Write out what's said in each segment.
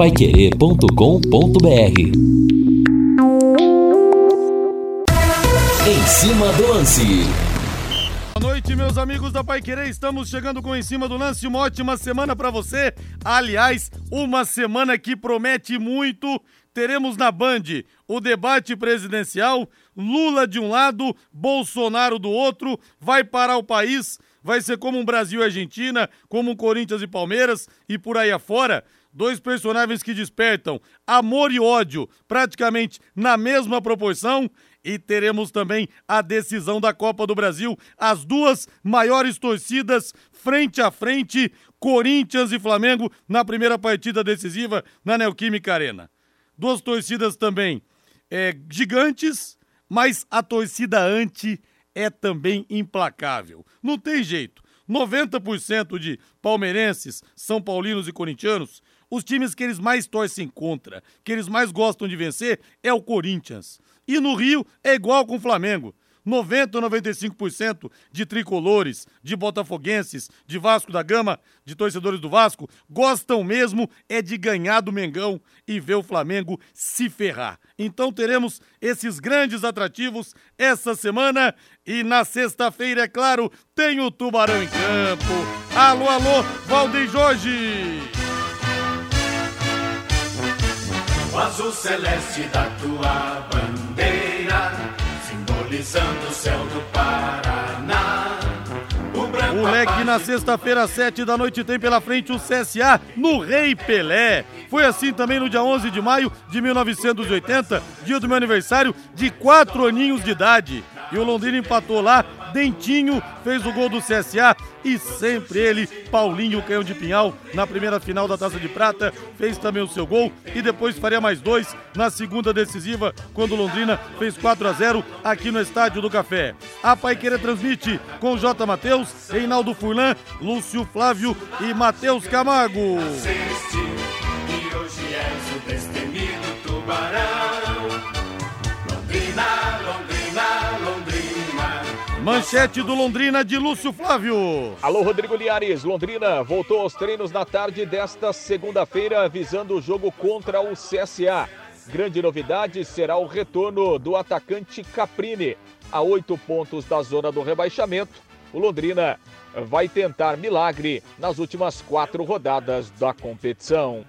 paiquerê.com.br Em cima do lance. Boa noite, meus amigos da Pai Querer. Estamos chegando com Em Cima do Lance. Uma ótima semana para você. Aliás, uma semana que promete muito. Teremos na Band o debate presidencial. Lula de um lado, Bolsonaro do outro. Vai parar o país. Vai ser como um Brasil e Argentina, como um Corinthians e Palmeiras e por aí afora. Dois personagens que despertam amor e ódio praticamente na mesma proporção e teremos também a decisão da Copa do Brasil. As duas maiores torcidas frente a frente, Corinthians e Flamengo, na primeira partida decisiva na Neoquímica Arena. Duas torcidas também é, gigantes, mas a torcida anti é também implacável. Não tem jeito. 90% de palmeirenses, são paulinos e corintianos, os times que eles mais torcem contra, que eles mais gostam de vencer, é o Corinthians. E no Rio é igual com o Flamengo. 90 ou 95% de tricolores, de botafoguenses, de Vasco da Gama, de torcedores do Vasco, gostam mesmo é de ganhar do Mengão e ver o Flamengo se ferrar. Então teremos esses grandes atrativos essa semana e na sexta-feira, é claro, tem o Tubarão em campo. Alô, alô, Valdeir Jorge! O azul celeste da tua bandeira, simbolizando o céu do Paraná. O Moleque, na sexta-feira, sete da noite, tem pela frente o CSA no Rei Pelé. Foi assim também no dia 11 de maio de 1980, dia do meu aniversário, de quatro aninhos de idade. E o Londrina empatou lá, Dentinho fez o gol do CSA e sempre ele, Paulinho Canhão de Pinhal, na primeira final da Taça de Prata, fez também o seu gol e depois faria mais dois na segunda decisiva, quando Londrina fez 4 a 0 aqui no Estádio do Café. A Paiqueira transmite com J. Matheus, Reinaldo Furlan, Lúcio Flávio e Matheus Camargo. Nasceste, e hoje és o destemido tubarão. Manchete do Londrina de Lúcio Flávio. Alô, Rodrigo Liares. Londrina voltou aos treinos na tarde desta segunda-feira, visando o jogo contra o CSA. Grande novidade será o retorno do atacante Caprini. A oito pontos da zona do rebaixamento, o Londrina vai tentar milagre nas últimas quatro rodadas da competição.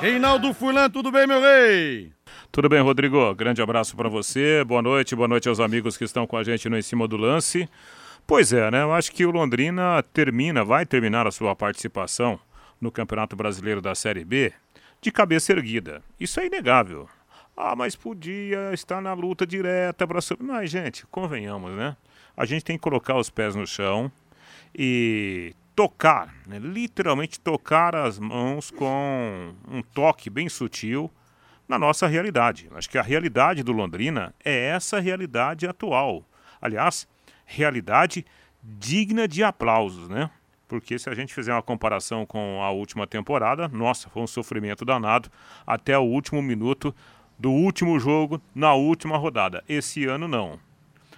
Reinaldo Furlan, tudo bem, meu rei? Tudo bem, Rodrigo? Grande abraço para você. Boa noite, boa noite aos amigos que estão com a gente no Em Cima do Lance. Pois é, né? Eu acho que o Londrina termina, vai terminar a sua participação no Campeonato Brasileiro da Série B de cabeça erguida. Isso é inegável. Ah, mas podia estar na luta direta para subir. Mas, gente, convenhamos, né? A gente tem que colocar os pés no chão e tocar, né? literalmente tocar as mãos com um toque bem sutil na nossa realidade. Acho que a realidade do Londrina é essa realidade atual. Aliás, realidade digna de aplausos, né? Porque se a gente fizer uma comparação com a última temporada, nossa, foi um sofrimento danado até o último minuto do último jogo na última rodada. Esse ano não.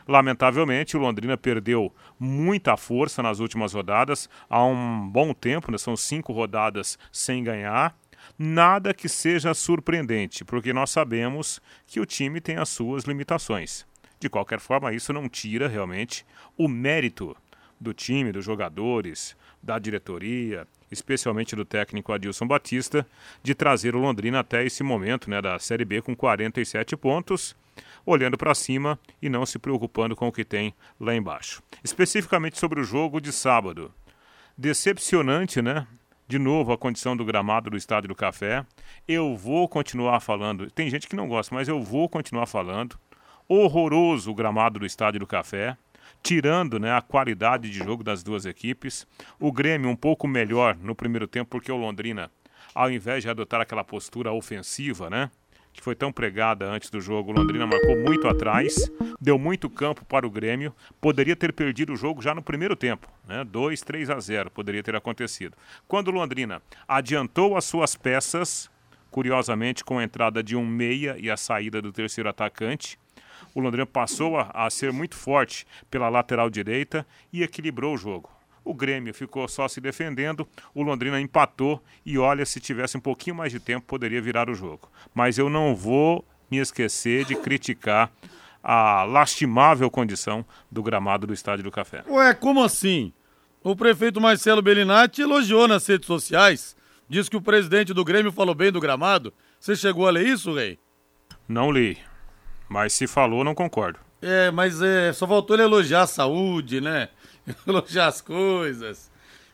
Lamentavelmente, o Londrina perdeu muita força nas últimas rodadas, há um bom tempo, né? são cinco rodadas sem ganhar. Nada que seja surpreendente, porque nós sabemos que o time tem as suas limitações. De qualquer forma, isso não tira realmente o mérito do time, dos jogadores, da diretoria, especialmente do técnico Adilson Batista, de trazer o Londrina até esse momento né, da Série B com 47 pontos, olhando para cima e não se preocupando com o que tem lá embaixo. Especificamente sobre o jogo de sábado. Decepcionante, né? De novo a condição do gramado do Estádio do Café. Eu vou continuar falando. Tem gente que não gosta, mas eu vou continuar falando. Horroroso o gramado do Estádio do Café tirando né, a qualidade de jogo das duas equipes. O Grêmio um pouco melhor no primeiro tempo, porque o Londrina, ao invés de adotar aquela postura ofensiva, né? Que foi tão pregada antes do jogo, o Londrina marcou muito atrás, deu muito campo para o Grêmio, poderia ter perdido o jogo já no primeiro tempo, né? 2, 3 a 0 poderia ter acontecido. Quando o Londrina adiantou as suas peças, curiosamente com a entrada de um meia e a saída do terceiro atacante, o Londrina passou a, a, ser muito forte pela lateral direita e equilibrou o jogo. O Grêmio ficou só se defendendo, o Londrina empatou e olha, se tivesse um pouquinho mais de tempo, poderia virar o jogo. Mas eu não vou me esquecer de criticar a lastimável condição do gramado do Estádio do Café. Ué, como assim? O prefeito Marcelo Bellinati elogiou nas redes sociais, diz que o presidente do Grêmio falou bem do gramado. Você chegou a ler isso, Rei? Não li, mas se falou, não concordo. É, mas é, só faltou ele elogiar a saúde, né? Elogiar as coisas.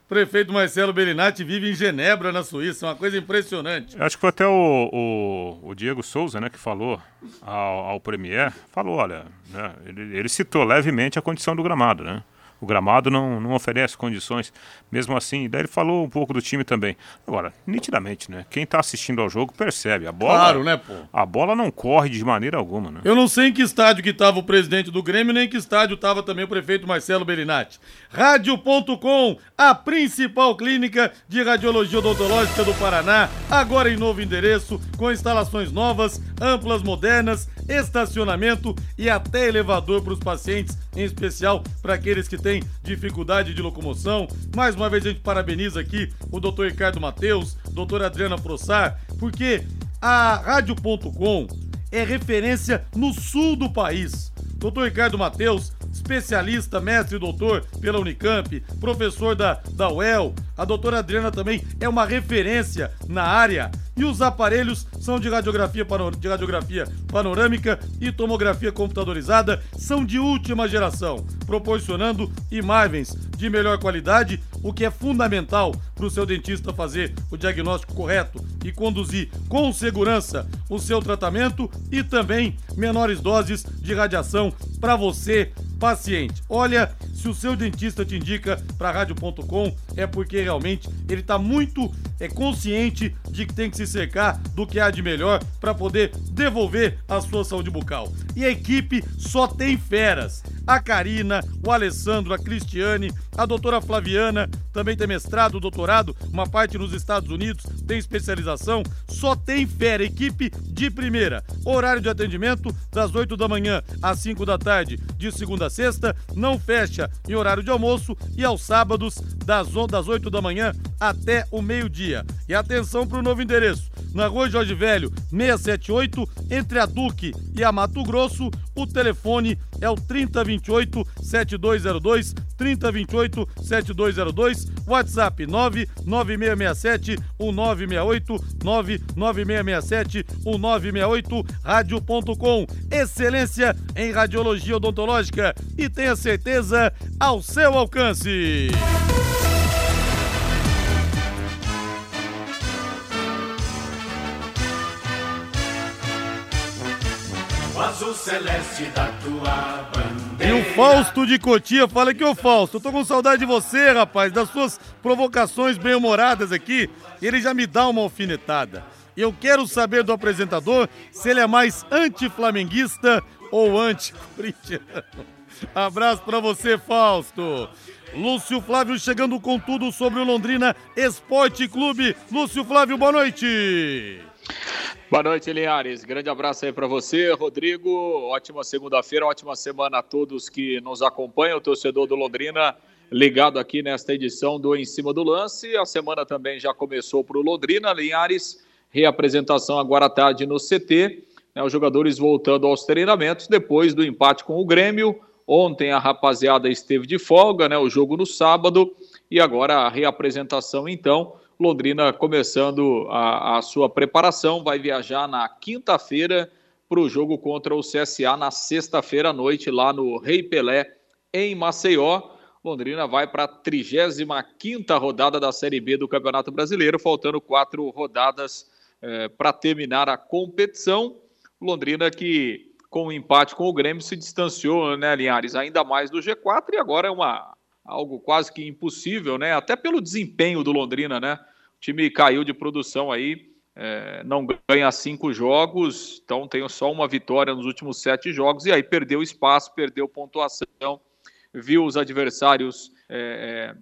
Prefeito Marcelo Bellinati vive em Genebra, na Suíça, uma coisa impressionante. Acho que foi até o, o, o Diego Souza, né, que falou ao, ao Premier, falou, olha, né, ele, ele citou levemente a condição do gramado, né? O gramado não, não oferece condições. Mesmo assim, daí ele falou um pouco do time também. Agora, nitidamente, né? Quem está assistindo ao jogo percebe. A bola, claro, né, pô? A bola não corre de maneira alguma, né? Eu não sei em que estádio que estava o presidente do Grêmio, nem em que estádio estava também o prefeito Marcelo Bellinati. Rádio.com, a principal clínica de radiologia odontológica do Paraná, agora em novo endereço, com instalações novas, amplas, modernas, estacionamento e até elevador para os pacientes, em especial para aqueles que têm dificuldade de locomoção. Mais uma vez a gente parabeniza aqui o Dr. Ricardo Mateus, doutora Adriana Frossar, porque a Rádio.com é referência no sul do país. Doutor Ricardo Mateus, especialista, mestre doutor pela Unicamp, professor da, da UEL. A doutora Adriana também é uma referência na área. E os aparelhos são de radiografia, de radiografia panorâmica e tomografia computadorizada, são de última geração, proporcionando imagens de melhor qualidade, o que é fundamental para o seu dentista fazer o diagnóstico correto e conduzir com segurança o seu tratamento e também menores doses de radiação para você paciente. Olha, se o seu dentista te indica para rádio.com, é porque realmente ele está muito é, consciente de que tem que se cercar do que há de melhor para poder devolver a sua saúde bucal. E a equipe só tem feras. A Karina, o Alessandro, a Cristiane, a doutora Flaviana, também tem mestrado, doutorado, uma parte nos Estados Unidos, tem especialização, só tem fera, equipe de primeira. Horário de atendimento das 8 da manhã às 5 da tarde, de segunda a sexta, não fecha em horário de almoço e aos sábados das, das 8 da manhã até o meio-dia. E atenção para o novo endereço, na Rua Jorge Velho, 678, entre a Duque e a Mato Grosso, o telefone é o 3028 7202, 3028 7202, WhatsApp 99667 1968, 99667 1968, rádio.com. Excelência em radiologia odontológica e tenha certeza ao seu alcance. Celeste da tua bandeira. E o Fausto de Cotia fala que, ô Fausto, eu tô com saudade de você, rapaz, das suas provocações bem-humoradas aqui. Ele já me dá uma alfinetada. Eu quero saber do apresentador se ele é mais anti-flamenguista ou anti-corintiano. Abraço pra você, Fausto. Lúcio Flávio chegando com tudo sobre o Londrina Esporte Clube. Lúcio Flávio, boa noite. Boa noite, Linhares. Grande abraço aí para você, Rodrigo. Ótima segunda-feira, ótima semana a todos que nos acompanham, o torcedor do Londrina ligado aqui nesta edição do Em Cima do Lance. A semana também já começou para o Londrina, Linhares. Reapresentação agora à tarde no CT. Né, os jogadores voltando aos treinamentos depois do empate com o Grêmio. Ontem a rapaziada esteve de folga, né? O jogo no sábado e agora a reapresentação então. Londrina começando a, a sua preparação, vai viajar na quinta-feira para o jogo contra o CSA na sexta-feira à noite lá no Rei Pelé em Maceió. Londrina vai para a 35 rodada da Série B do Campeonato Brasileiro, faltando quatro rodadas eh, para terminar a competição. Londrina que com o empate com o Grêmio se distanciou, né, Linhares, ainda mais do G4 e agora é uma algo quase que impossível, né? Até pelo desempenho do Londrina, né? O time caiu de produção aí, é, não ganha cinco jogos, então tem só uma vitória nos últimos sete jogos e aí perdeu espaço, perdeu pontuação, viu os adversários é,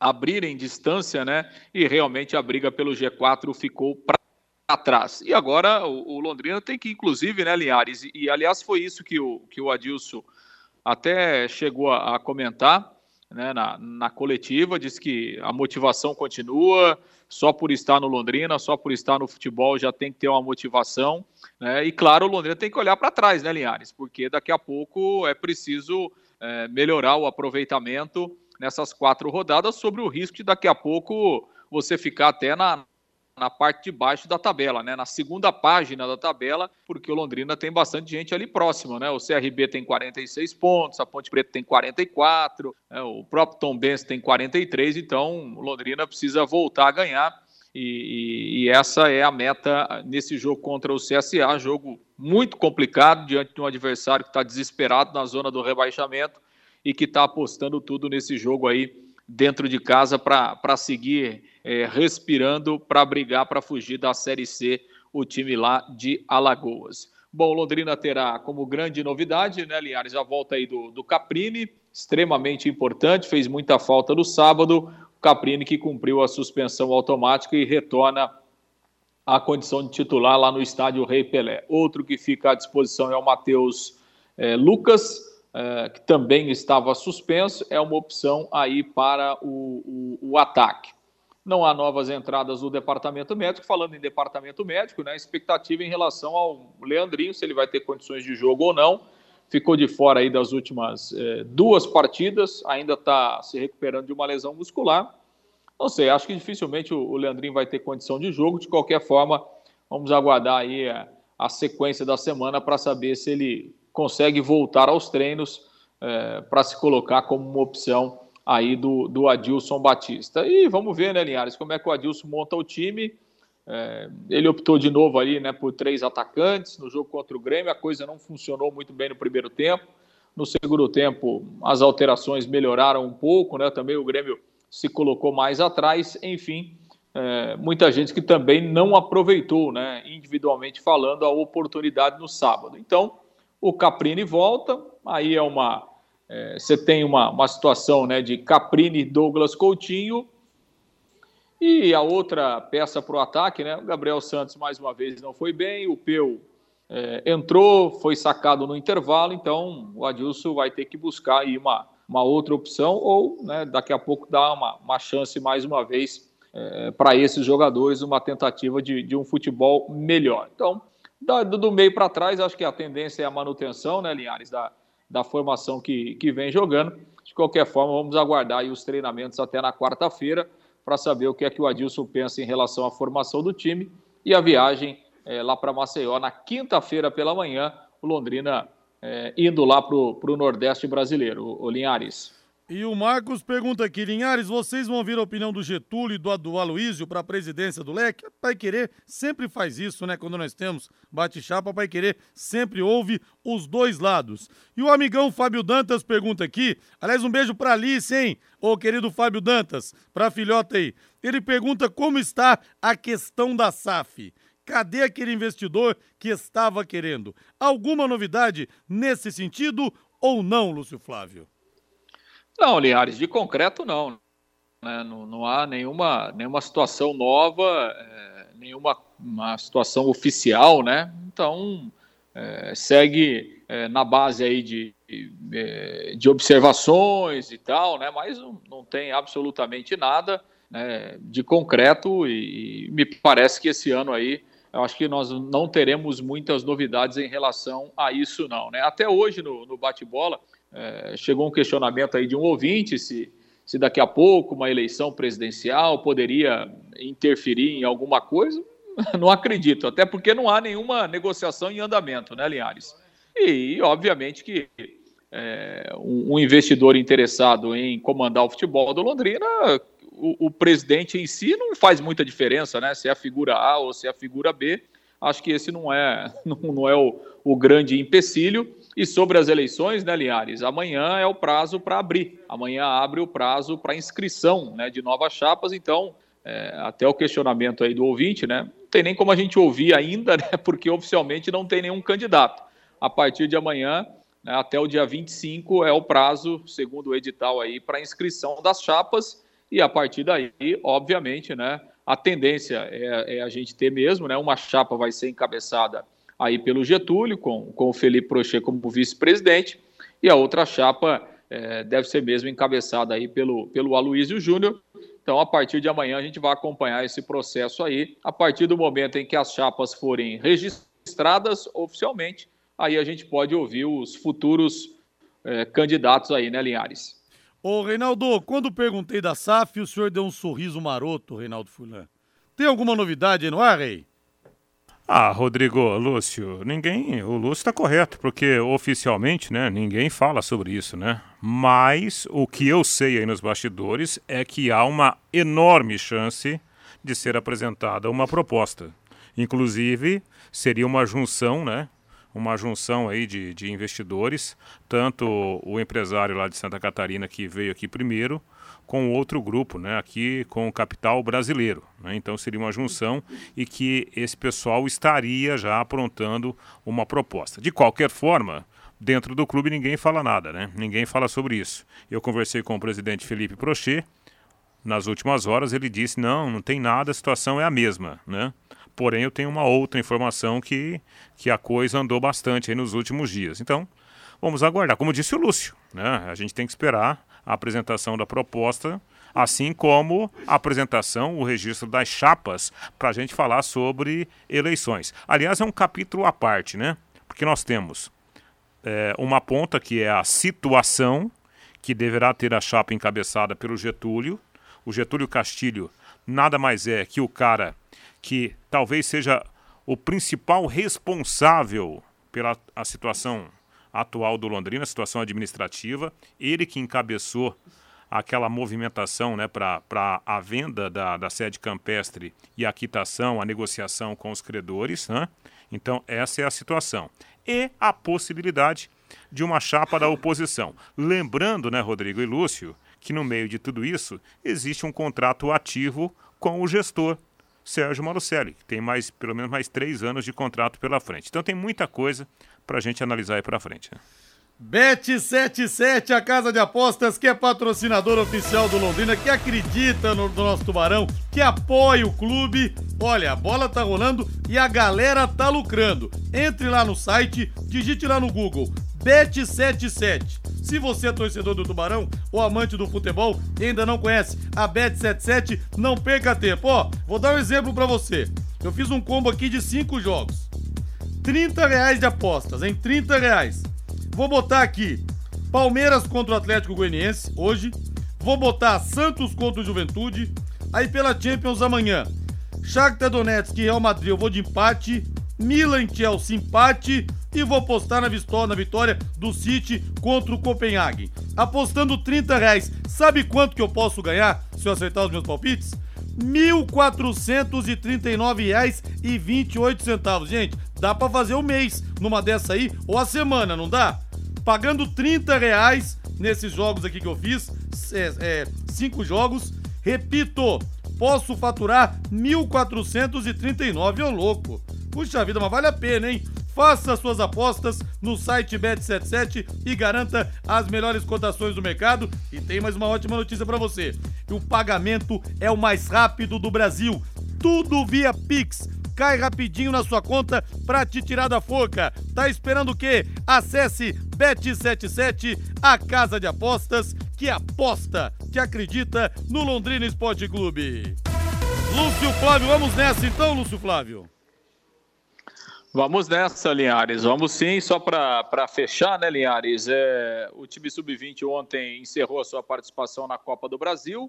abrirem distância, né? E realmente a briga pelo G4 ficou para atrás. E agora o, o, Londrina tem que, inclusive, né, Linhares? E, e, aliás foi isso que o, que o Adilson até chegou a, a comentar né, na, na coletiva, disse que a motivação continua, só por estar no Londrina, só por estar no futebol já tem que ter uma motivação. Né? E claro, o Londrina tem que olhar para trás, né, Linhares? Porque daqui a pouco é preciso é, melhorar o aproveitamento nessas quatro rodadas, sobre o risco de daqui a pouco você ficar até na, na parte de baixo da tabela, né? Na segunda página da tabela, porque o Londrina tem bastante gente ali próximo, né? O CRB tem 46 pontos, a Ponte Preta tem 44, né? o próprio Tom Benz tem 43, então o Londrina precisa voltar a ganhar. E, e, e, essa é a meta nesse jogo contra o CSA, jogo muito complicado diante de um adversário que está desesperado na zona do rebaixamento e que está apostando tudo nesse jogo aí dentro de casa para seguir é, respirando, para brigar, para fugir da Série C, o time lá de Alagoas. Bom, Londrina terá como grande novidade, né, Linhares, a volta aí do, do Caprini, extremamente importante, fez muita falta no sábado. O Caprini que cumpriu a suspensão automática e retorna à condição de titular lá no estádio Rei Pelé. Outro que fica à disposição é o Matheus é, Lucas, é, que também estava suspenso, é uma opção aí para o, o, o, ataque. Não há novas entradas do departamento médico. Falando em departamento médico, né, expectativa em relação ao Leandrinho, se ele vai ter condições de jogo ou não. Ficou de fora aí das últimas é, duas partidas, ainda está se recuperando de uma lesão muscular. Não sei, acho que dificilmente o, Leandrinho vai ter condição de jogo. De qualquer forma, vamos aguardar aí a, a sequência da semana para saber se ele consegue voltar aos treinos é, para se colocar como uma opção aí do, do Adilson Batista. E vamos ver, né, Linhares, como é que o Adilson monta o time. É, ele optou de novo ali né, por três atacantes no jogo contra o Grêmio. A coisa não funcionou muito bem no primeiro tempo. No segundo tempo, as alterações melhoraram um pouco, né? Também o Grêmio se colocou mais atrás. Enfim, é, muita gente que também não aproveitou, né, individualmente falando, a oportunidade no sábado. Então, o Caprini volta, aí é uma. É, você tem uma, uma situação né, de Caprini Douglas Coutinho. E a outra peça para o ataque, né? O Gabriel Santos, mais uma vez, não foi bem. O Peu é, entrou, foi sacado no intervalo, então o Adilson vai ter que buscar aí uma, uma outra opção, ou né, daqui a pouco dar uma, uma chance mais uma vez é, para esses jogadores, uma tentativa de, de um futebol melhor. Então, do, do meio para trás, acho que a tendência é a manutenção, né, Linhares, da, da formação que, que vem jogando. De qualquer forma, vamos aguardar os treinamentos até na quarta-feira para saber o que é que o Adilson pensa em relação à formação do time e a viagem é, lá para Maceió na quinta-feira pela manhã, o Londrina é, indo lá para o Nordeste brasileiro, o, o Linhares. E o Marcos pergunta aqui, Linhares, vocês vão ouvir a opinião do Getúlio e do, do Aloísio para a presidência do Leque? Pai Querer sempre faz isso, né? Quando nós temos bate-chapa, Pai Querer sempre ouve os dois lados. E o amigão Fábio Dantas pergunta aqui, aliás, um beijo para Alice, hein? Ô querido Fábio Dantas, para a filhota aí. Ele pergunta como está a questão da SAF. Cadê aquele investidor que estava querendo? Alguma novidade nesse sentido ou não, Lúcio Flávio? Não, Linhares, de concreto não. Né? Não, não, há nenhuma, nenhuma situação nova, é, nenhuma uma situação oficial, né? Então é, segue é, na base aí de, de, de, observações e tal, né? Mas não, não tem absolutamente nada né, de concreto e, e me parece que esse ano aí eu acho que nós não teremos muitas novidades em relação a isso, não. Né? Até hoje, no, no bate-bola, é, chegou um questionamento aí de um ouvinte se, se daqui a pouco uma eleição presidencial poderia interferir em alguma coisa. Não acredito, até porque não há nenhuma negociação em andamento, né, Linhares? E, obviamente, que é, um, investidor interessado em comandar o futebol do Londrina, o, o, presidente em si não faz muita diferença, né? Se é a figura A ou se é a figura B. Acho que esse não é, não, não é o, o grande empecilho. E sobre as eleições, né, Linhares? Amanhã é o prazo para abrir. Amanhã abre o prazo para inscrição né, de novas chapas. Então, é, até o questionamento aí do ouvinte, né? Não tem nem como a gente ouvir ainda, né? Porque oficialmente não tem nenhum candidato. A partir de amanhã, né, até o dia 25, é o prazo, segundo o edital aí, para inscrição das chapas. E a partir daí, obviamente, né? A tendência é, é a gente ter mesmo, né? Uma chapa vai ser encabeçada aí pelo Getúlio, com, com o Felipe Prochet como vice-presidente, e a outra chapa é, deve ser mesmo encabeçada aí pelo, pelo Aloysio Júnior. Então, a partir de amanhã, a gente vai acompanhar esse processo aí. A partir do momento em que as chapas forem registradas oficialmente, aí a gente pode ouvir os futuros é, candidatos aí, né, Linhares? Ô, Reinaldo, quando perguntei da SAF, o senhor deu um sorriso maroto, Reinaldo Fulan. Tem alguma novidade aí no ar, Rei? Ah, Rodrigo, Lúcio, ninguém. O Lúcio está correto, porque oficialmente, né, ninguém fala sobre isso, né? Mas o que eu sei aí nos bastidores é que há uma enorme chance de ser apresentada uma proposta. Inclusive, seria uma junção, né? Uma junção aí de, de investidores, tanto o empresário lá de Santa Catarina que veio aqui primeiro, com outro grupo, né, aqui com o capital brasileiro. Né? Então seria uma junção e que esse pessoal estaria já aprontando uma proposta. De qualquer forma, dentro do clube ninguém fala nada, né? Ninguém fala sobre isso. Eu conversei com o presidente Felipe Prochet. Nas últimas horas ele disse: não, não tem nada, a situação é a mesma, né? Porém, eu tenho uma outra informação que, que a coisa andou bastante nos últimos dias. Então, vamos aguardar. Como disse o Lúcio, né? A gente tem que esperar a apresentação da proposta, assim como a apresentação, o registro das chapas, para a gente falar sobre eleições. Aliás, é um capítulo à parte, né? Porque nós temos é, uma ponta que é a situação, que deverá ter a chapa encabeçada pelo Getúlio. O Getúlio Castilho nada mais é que o cara que talvez seja o principal responsável pela a situação atual do Londrina, situação administrativa. Ele que encabeçou aquela movimentação né, para a venda da, da sede campestre e a quitação, a negociação com os credores. Né? Então, essa é a situação. E a possibilidade de uma chapa da oposição. Lembrando, né, Rodrigo e Lúcio, que no meio de tudo isso existe um contrato ativo com o gestor Sérgio Malucelli, que tem mais, pelo menos mais três anos de contrato pela frente. Então tem muita coisa para a gente analisar aí para frente. Né? Bet77, a casa de apostas que é patrocinador oficial do Londrina, que acredita no, no, nosso Tubarão, que apoia o clube. Olha, a bola tá rolando e a galera tá lucrando. Entre lá no site, digite lá no Google Bet77. Se você é torcedor do Tubarão ou amante do futebol e ainda não conhece a Bet77, não perca tempo. Ó, vou dar um exemplo para você. Eu fiz um combo aqui de cinco jogos. 30 reais de apostas, em 30 reais. Vou botar aqui Palmeiras contra o Atlético Goianiense hoje. Vou botar Santos contra o Juventude. Aí pela Champions amanhã. Shakhtar Donetsk e Real Madrid eu vou de empate. Milan Chelsea empate. E vou apostar na, vitória, na vitória do City contra o Copenhague. Apostando 30 reais. Sabe quanto que eu posso ganhar se eu acertar os meus palpites? R$ 1.439,28. Gente, dá para fazer o um mês numa dessa aí, ou a semana, não dá? Pagando 30 reais nesses jogos aqui que eu fiz, é, é, cinco jogos. Repito, posso faturar 1.439, ô louco. Puxa vida, mas vale a pena, hein? Faça suas apostas no site Bet77 e garanta as melhores cotações do mercado. E tem mais uma ótima notícia para você: o pagamento é o mais rápido do Brasil. Tudo via Pix cai rapidinho na sua conta pra te tirar da forca. Tá esperando o quê? Acesse Bet77, a casa de apostas que aposta, que acredita no Londrina Esporte Clube. Lúcio Flávio, vamos nessa então, Lúcio Flávio. Vamos nessa, Linhares. Vamos sim, só para fechar, né, Linhares? É, o time sub-20 ontem encerrou a sua participação na Copa do Brasil,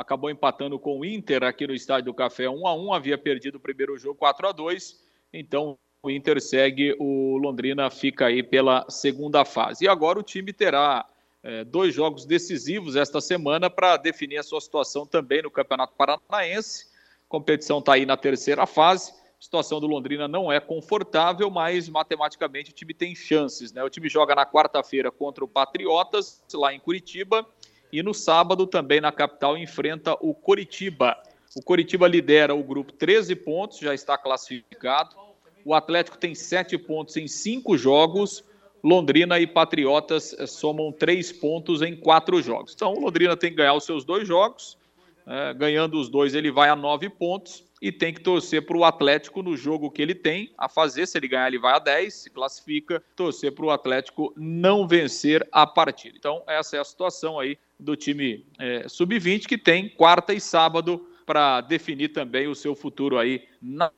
acabou empatando com o Inter aqui no Estádio do Café 1 a 1 havia perdido o primeiro jogo 4 a 2 então o Inter segue, o Londrina fica aí pela segunda fase. E agora o time terá é, dois jogos decisivos esta semana para definir a sua situação também no Campeonato Paranaense. A competição está aí na terceira fase. A situação do Londrina não é confortável, mas matematicamente o time tem chances. Né? O time joga na quarta-feira contra o Patriotas, lá em Curitiba, e no sábado também na capital enfrenta o Coritiba. O Coritiba lidera o grupo 13 pontos, já está classificado. O Atlético tem 7 pontos em 5 jogos. Londrina e Patriotas eh, somam 3 pontos em 4 jogos. Então, o Londrina tem que ganhar os seus dois jogos. É, ganhando os dois, ele vai a 9 pontos e tem que torcer para o Atlético no jogo que ele tem a fazer. Se ele ganhar, ele vai a 10, se classifica, torcer para o Atlético não vencer a partida. Então, essa é a situação aí do time é, sub-20 que tem quarta e sábado para definir também o seu futuro aí na,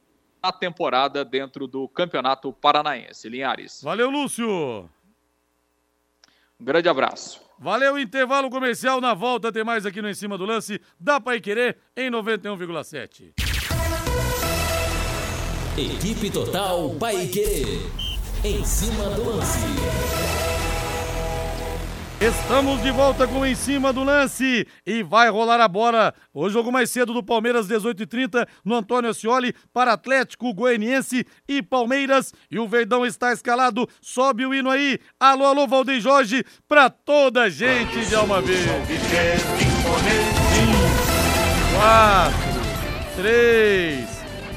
na temporada dentro do Campeonato Paranaense. Linhares. Valeu, Lúcio. Um grande abraço. Valeu, intervalo comercial. Na volta tem mais aqui no Em Cima do Lance. Dá para querer em 91,7. Equipe Total Paique. Em cima do lance. Estamos de volta com Em Cima do Lance e vai rolar a bola. O jogo mais cedo do Palmeiras, 18h30, no Antônio Ascioli, para Atlético Goianiense e Palmeiras. E o Verdão está escalado. Sobe o hino aí. Alô, alô, Valdeir Jorge, para toda a gente de Alma Verde. 4, 3,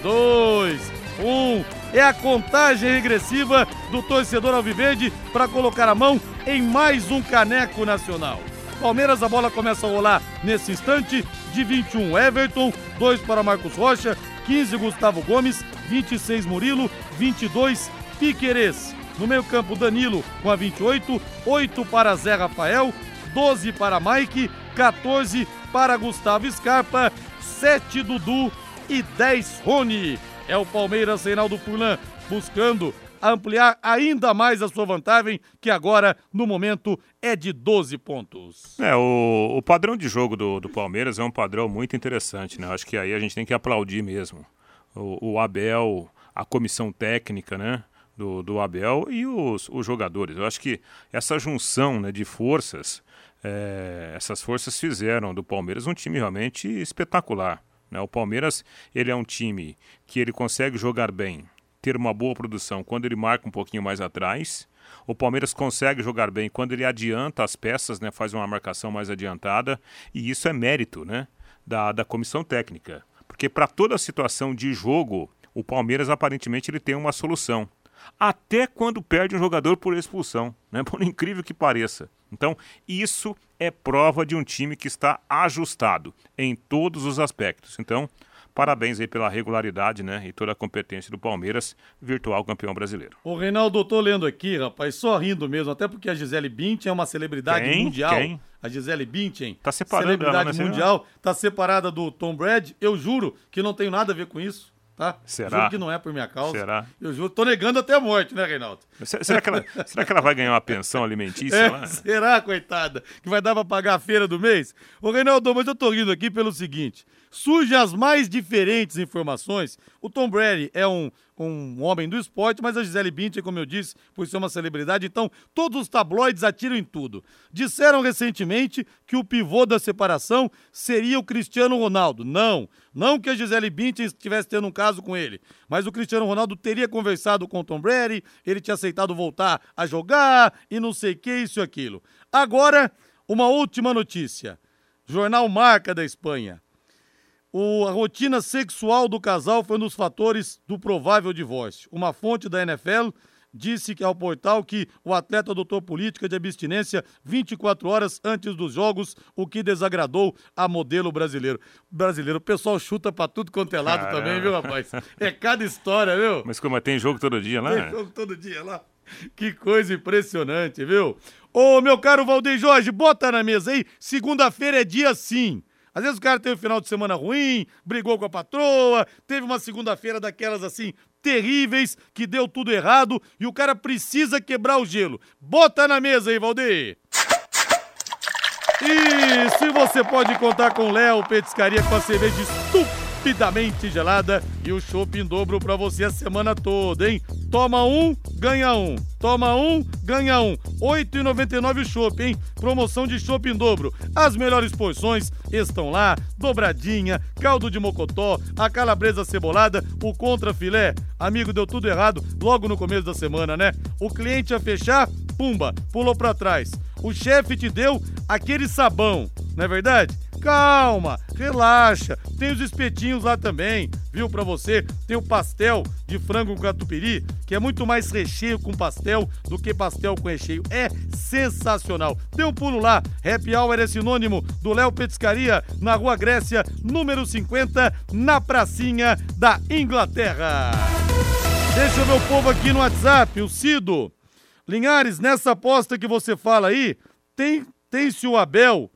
2, 1 é a contagem regressiva do torcedor Alviverde para colocar a mão em mais um caneco nacional. Palmeiras, a bola começa a rolar nesse instante. De 21, Everton. 2 para Marcos Rocha. 15, Gustavo Gomes. 26, Murilo. 22, Piquerez. No meio-campo, Danilo com a 28. 8 para Zé Rafael. 12 para Mike. 14 para Gustavo Scarpa. 7, Dudu. E 10, Rony. É o Palmeiras, Reinaldo Furlan, buscando ampliar ainda mais a sua vantagem, que agora, no momento, é de 12 pontos. É, o, o padrão de jogo do, do Palmeiras é um padrão muito interessante, né? Acho que aí a gente tem que aplaudir mesmo. O, o Abel, a comissão técnica, né? Do, do Abel e os, os jogadores. Eu acho que essa junção né, de forças, é, essas forças fizeram do Palmeiras um time realmente espetacular. Né? O Palmeiras ele é um time que ele consegue jogar bem, ter uma boa produção quando ele marca um pouquinho mais atrás. O Palmeiras consegue jogar bem quando ele adianta as peças, né? faz uma marcação mais adiantada. E isso é mérito né? da, da comissão técnica. Porque para toda situação de jogo, o Palmeiras aparentemente ele tem uma solução até quando perde um jogador por expulsão, né? por incrível que pareça. Então, isso é prova de um time que está ajustado em todos os aspectos. Então, parabéns aí pela regularidade, né, e toda a competência do Palmeiras, virtual campeão brasileiro. O Reinaldo, eu tô lendo aqui, rapaz, só rindo mesmo, até porque a Gisele Bündchen é uma celebridade Quem? mundial. Quem? A Gisele Bündchen, Tá celebridade ela, né, mundial, tá separada do Tom Brady. Eu juro que não tenho nada a ver com isso. Tá? Será? Juro que não é por minha causa. Será? Eu juro, tô negando até a morte, né, Reinaldo? Se- Será que, ela, será que ela vai ganhar uma pensão alimentícia É, lá? será, coitada? Que vai dar pra pagar a feira do mês? Ô, Reinaldo, mas eu tô rindo aqui pelo seguinte: surgem as mais diferentes informações. O Tom Brady é um, um homem do esporte, mas a Gisele Bündchen, como eu disse, por ser uma celebridade, então todos os tabloides atiram em tudo. Disseram recentemente que o pivô da separação seria o Cristiano Ronaldo. Não, não que a Gisele Bündchen estivesse tendo um caso com ele, mas o Cristiano Ronaldo teria conversado com o Tom Brady, ele tinha aceitado voltar a jogar e não sei o que, isso e aquilo. Agora, uma última notícia. Jornal Marca da Espanha. O- a rotina sexual do casal foi um dos fatores do provável divórcio. Uma fonte da NFL disse que ao portal que o atleta adotou política de abstinência 24 horas antes dos jogos, o que desagradou a modelo brasileiro. Brasileiro, o pessoal chuta pra tudo quanto é lado Caramba. também, viu, rapaz? É cada história, viu? Mas como é, tem jogo todo dia lá? Tem jogo todo dia lá. Que coisa impressionante, viu? Ô, meu caro Valdeir Jorge, bota na mesa aí. Segunda-feira é dia sim. Às vezes o cara teve um final de semana ruim, brigou com a patroa, teve uma segunda-feira daquelas assim terríveis, que deu tudo errado e o cara precisa quebrar o gelo. Bota na mesa aí, Valdeir. E se você pode contar com Léo Petiscaria com a cerveja estupidamente gelada e o chopp em dobro pra você a semana toda, hein? Toma um, ganha um. Toma um, ganha um. R$ 8,99 o chopp, hein? Promoção de chopp em dobro. As melhores porções estão lá: dobradinha, caldo de mocotó, a calabresa cebolada, o contra filé. Amigo, deu tudo errado logo no começo da semana, né? O cliente ia fechar, pumba, pulou pra trás. O chefe te deu aquele sabão, não é verdade? Calma, relaxa. Tem os espetinhos lá também, viu? Pra você. Tem o pastel de frango com catupiry, que é muito mais recheio com pastel do que pastel com recheio. É sensacional. Dê um pulo lá. Happy Hour é sinônimo do Léo Petiscaria, na Rua Grécia, número 50, na pracinha da Inglaterra. Deixa o povo aqui no WhatsApp, o Cido. Linhares, nessa aposta que você fala aí, tem, tem se o Abel,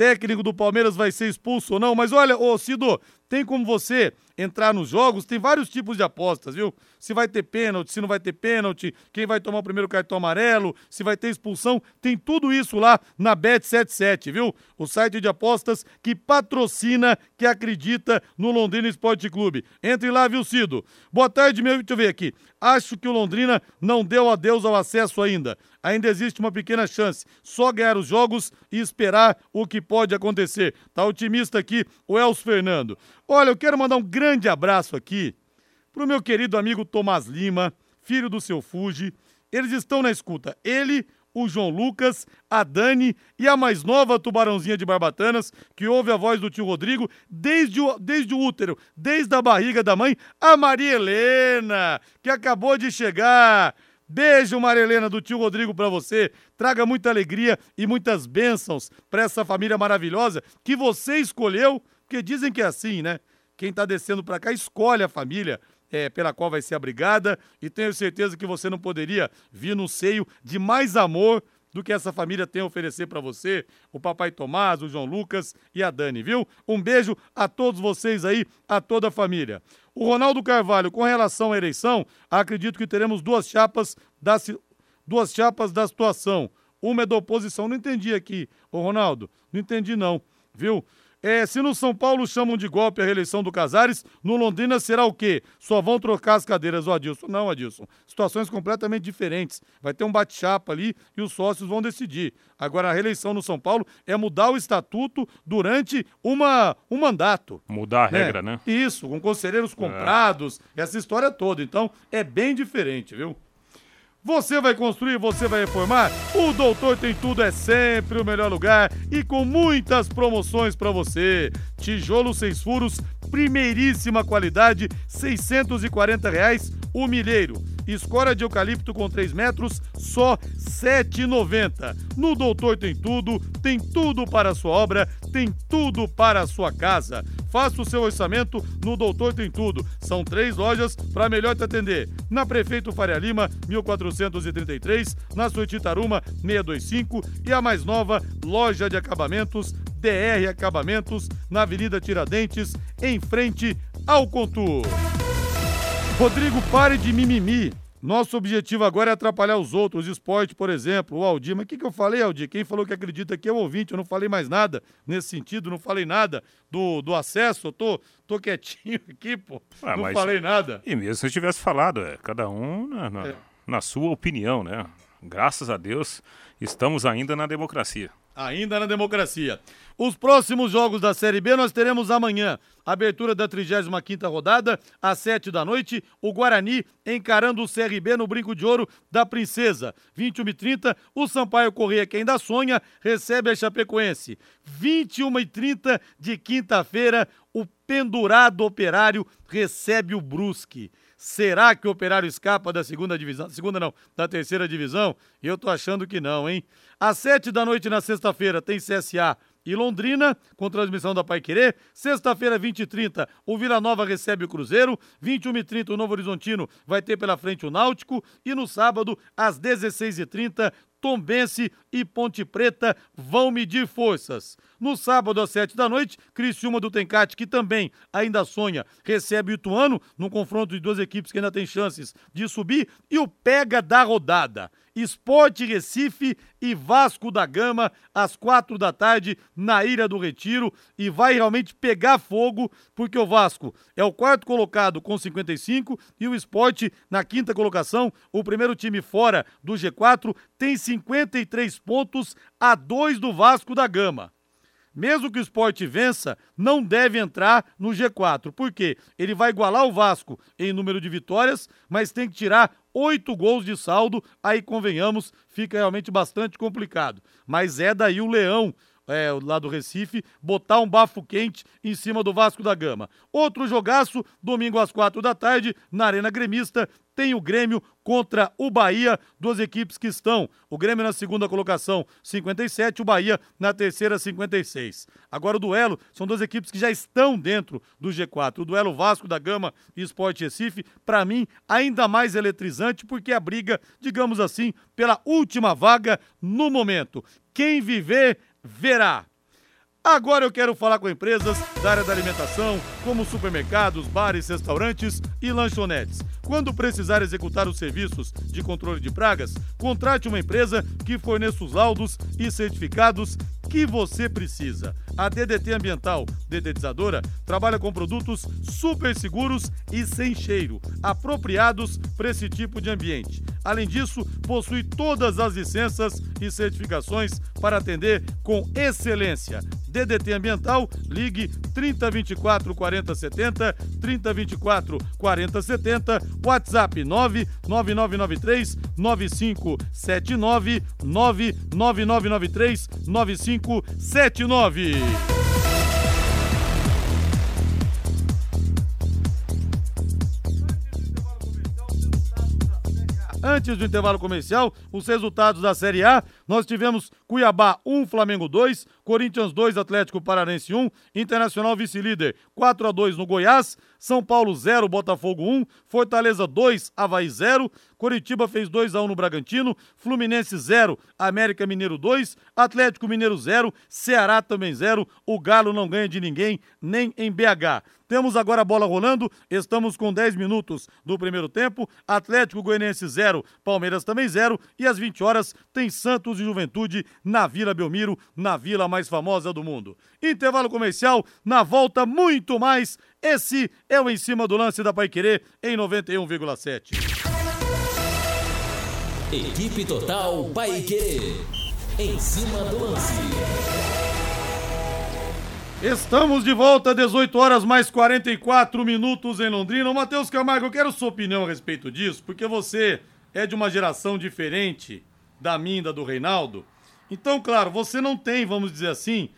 técnico do Palmeiras, vai ser expulso ou não, mas olha, ô Cido, tem como você entrar nos jogos, tem vários tipos de apostas, viu? Se vai ter pênalti, se não vai ter pênalti, quem vai tomar o primeiro cartão amarelo, se vai ter expulsão, tem tudo isso lá na Bet77, viu? O site de apostas que patrocina, que acredita no Londrina Esporte Clube. Entre lá, viu, Cido? Boa tarde, meu. Deixa eu ver aqui. Acho que o Londrina não deu adeus ao acesso ainda. Ainda existe uma pequena chance. Só ganhar os jogos e esperar o que pode acontecer. Tá otimista aqui o Elcio Fernando. Olha, eu quero mandar um grande abraço aqui pro meu querido amigo Tomás Lima, filho do seu Fuji. Eles estão na escuta. Ele, o João Lucas, a Dani e a mais nova tubarãozinha de Barbatanas, que ouve a voz do tio Rodrigo desde o, desde o útero, desde a barriga da mãe, a Maria Helena, que acabou de chegar. Beijo, Maria Helena, do tio Rodrigo para você. Traga muita alegria e muitas bênçãos para essa família maravilhosa que você escolheu, porque dizem que é assim, né? Quem tá descendo para cá escolhe a família é, pela qual vai ser abrigada e tenho certeza que você não poderia vir no seio de mais amor do que essa família tem a oferecer para você, o papai Tomás, o João Lucas e a Dani, viu? Um beijo a todos vocês aí, a toda a família. O Ronaldo Carvalho, com relação à eleição, acredito que teremos duas chapas da, duas chapas da situação. Uma é da oposição. Não entendi aqui, ô Ronaldo. Não entendi, não, viu? É, se no São Paulo chamam de golpe a reeleição do Casares, no Londrina será o quê? Só vão trocar as cadeiras, o Adilson. Não, Adilson. Situações completamente diferentes. Vai ter um bate-chapa ali e os sócios vão decidir. Agora, a reeleição no São Paulo é mudar o estatuto durante uma, um mandato. Mudar a né? regra, né? Isso, com conselheiros comprados, é. essa história toda. Então, é bem diferente, viu? Você vai construir, você vai reformar? O Doutor Tem Tudo é sempre o melhor lugar e com muitas promoções para você. Tijolo seis furos, primeiríssima qualidade, 640 reais o milheiro. Escora de eucalipto com 3 metros, só R$ 7,90. No Doutor Tem Tudo, tem tudo para a sua obra, tem tudo para a sua casa. Faça o seu orçamento no Doutor Tem Tudo. São três lojas para melhor te atender. Na Prefeito Faria Lima, 1433, na Suetitaruma, 625 e a mais nova, Loja de Acabamentos, DR Acabamentos, na Avenida Tiradentes, em frente ao Contur. Rodrigo, pare de mimimi. Nosso objetivo agora é atrapalhar os outros, esporte, por exemplo, o Aldir. Mas o que, que eu falei, Aldir? Quem falou que acredita aqui é o ouvinte. Eu não falei mais nada nesse sentido, não falei nada do, do acesso. Eu tô, tô quietinho aqui, pô. Ah, não falei nada. E mesmo se eu tivesse falado, é cada um na, na, é. na sua opinião, né? Graças a Deus, estamos ainda na democracia ainda na democracia. Os próximos jogos da Série B nós teremos amanhã. Abertura da 35ª rodada, às 7 da noite, o Guarani encarando o CRB no Brinco de Ouro da Princesa. 21 e 30 o Sampaio Correia, que ainda sonha, recebe a Chapecoense. 21 e 30 de quinta-feira, o pendurado operário recebe o Brusque. Será que o Operário escapa da segunda divisão? Segunda não, da terceira divisão? Eu tô achando que não, hein? Às sete da noite na sexta-feira tem CSA e Londrina, com transmissão da Pai Querer. Sexta-feira, 20 e 30, o Vila Nova recebe o Cruzeiro. 21 e 30, o Novo Horizontino vai ter pela frente o Náutico. E no sábado, às 16 e 30, Tombense e Ponte Preta vão medir forças. No sábado, às sete da noite, Criciúma do Tencate, que também ainda sonha, recebe o Ituano, num confronto de duas equipes que ainda têm chances de subir, e o pega da rodada. Esporte Recife e Vasco da Gama, às quatro da tarde, na Ilha do Retiro, e vai realmente pegar fogo, porque o Vasco é o quarto colocado com 55 e o Esporte na quinta colocação, o primeiro time fora do G4, tem 53 pontos a dois do Vasco da Gama. Mesmo que o esporte vença, não deve entrar no G4. Por quê? Ele vai igualar o Vasco em número de vitórias, mas tem que tirar oito gols de saldo. Aí, convenhamos, fica realmente bastante complicado. Mas é daí o Leão é, lá do Recife, botar um bafo quente em cima do Vasco da Gama. Outro jogaço, domingo às quatro da tarde, na Arena Gremista, tem o Grêmio contra o Bahia, duas equipes que estão. O Grêmio na segunda colocação, 57, o Bahia na terceira, 56. Agora o duelo são duas equipes que já estão dentro do G4. O duelo Vasco da Gama e Sport Recife, para mim, ainda mais eletrizante, porque a briga, digamos assim, pela última vaga no momento. Quem viver, verá. Agora eu quero falar com empresas da área da alimentação, como supermercados, bares, restaurantes e lanchonetes. Quando precisar executar os serviços de controle de pragas, contrate uma empresa que forneça os laudos e certificados que você precisa. A DDT Ambiental Dedetizadora trabalha com produtos super seguros e sem cheiro, apropriados para esse tipo de ambiente. Além disso, possui todas as licenças e certificações para atender com excelência. DDT Ambiental, ligue 3024 4070, 3024 4070, WhatsApp 99993 9579, 99993 9579. Antes do intervalo comercial, os resultados da Série A, nós tivemos Cuiabá 1, Flamengo 2, Corinthians 2, Atlético Paranense 1, Internacional vice-líder 4 a 2 no Goiás, São Paulo 0, Botafogo 1, Fortaleza 2, Havaí 0, Coritiba fez 2 a 1 no Bragantino, Fluminense 0, América Mineiro 2, Atlético Mineiro 0, Ceará também 0, o Galo não ganha de ninguém, nem em BH. Temos agora a bola rolando, estamos com 10 minutos do primeiro tempo, Atlético Goianiense 0, Palmeiras também 0, e às 20 horas tem Santos e Juventude na Vila Belmiro, na vila mais famosa do mundo. Intervalo comercial, na volta muito mais. Esse é o Em Cima do Lance da Paiquerê em 91,7. Equipe Total Paiquerê. Em cima do lance. Estamos de volta, 18 horas mais 44 minutos em Londrina. Matheus Camargo, eu quero sua opinião a respeito disso, porque você é de uma geração diferente da minha do Reinaldo. Então, claro, você não tem, vamos dizer assim,